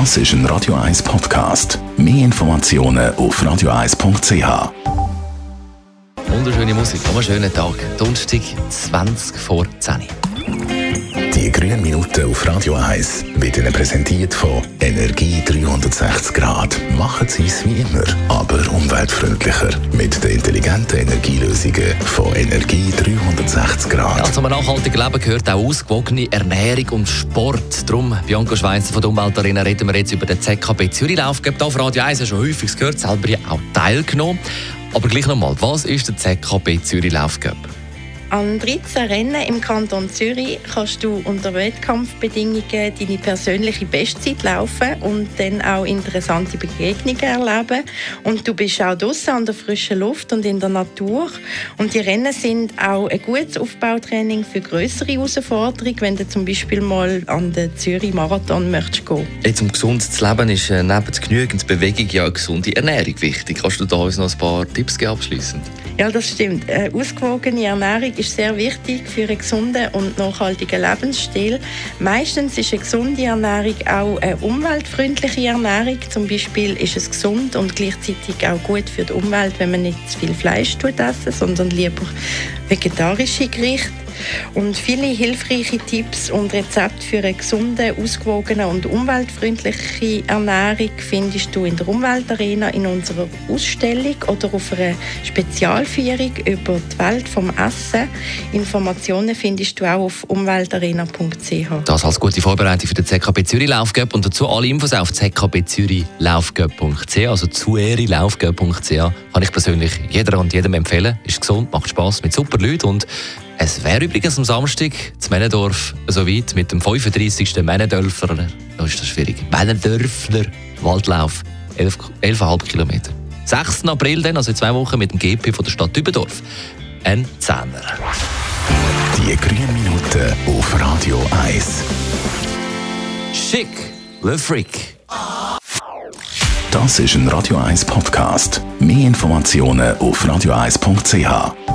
Das ist ein Radio 1 Podcast. Mehr Informationen auf radio1.ch. Wunderschöne Musik, am schönen Tag. Donnerstag, 20 vor 10. Grünen Minuten auf Radio 1 wird Ihnen präsentiert von Energie 360 Grad. Machen Sie es wie immer, aber umweltfreundlicher. Mit den intelligenten Energielösungen von Energie 360 Grad. Ja, zum nachhaltigen Leben gehört auch ausgewogene Ernährung und Sport. Darum, Bianca Schweizer von der Umweltarena, reden wir jetzt über den ZKB Zürich Lauf. Hier auf Radio 1 hast schon häufig gehört, selber auch teilgenommen. Aber gleich nochmal, was ist der ZKB Zürich Lauf an 13 Rennen im Kanton Zürich kannst du unter Wettkampfbedingungen deine persönliche Bestzeit laufen und dann auch interessante Begegnungen erleben. Und du bist auch draußen an der frischen Luft und in der Natur. Und die Rennen sind auch ein gutes Aufbautraining für größere Herausforderungen, wenn du zum Beispiel mal an den Zürich Marathon möchtest gehen. Jetzt um gesund zu leben ist äh, neben genügend Bewegung ja eine gesunde Ernährung wichtig. Kannst du da uns noch ein paar Tipps geben abschließend? Ja, das stimmt. Eine ausgewogene Ernährung ist sehr wichtig für einen gesunden und nachhaltigen Lebensstil. Meistens ist eine gesunde Ernährung auch eine umweltfreundliche Ernährung. Zum Beispiel ist es gesund und gleichzeitig auch gut für die Umwelt, wenn man nicht zu viel Fleisch essen, sondern lieber vegetarische Gerichte. Und viele hilfreiche Tipps und Rezepte für eine gesunde, ausgewogene und umweltfreundliche Ernährung findest du in der Umweltarena in unserer Ausstellung oder auf einer Spezialführung über die Welt vom Essen. Informationen findest du auch auf umweltarena.ch. Das als gute Vorbereitung für den ZKB Zürich Laufgöp und dazu alle Infos auf zkbzürichLaufgöp.ch, also zuerilaufgöp.ch kann ich persönlich jeder und jedem empfehlen. Ist gesund, macht Spaß mit super Leuten und es wäre übrigens am Samstag zu Männendorf so weit mit dem 35. Männendörfer, da ist das schwierig, Männendörfler Waldlauf, 11,5 11 Kilometer. 6. April dann, also in zwei Wochen mit dem GP von der Stadt Übendorf. Ein Zehner. Die grünen Minuten auf Radio 1. Schick, Le Freak. Das ist ein Radio 1 Podcast. Mehr Informationen auf radio1.ch.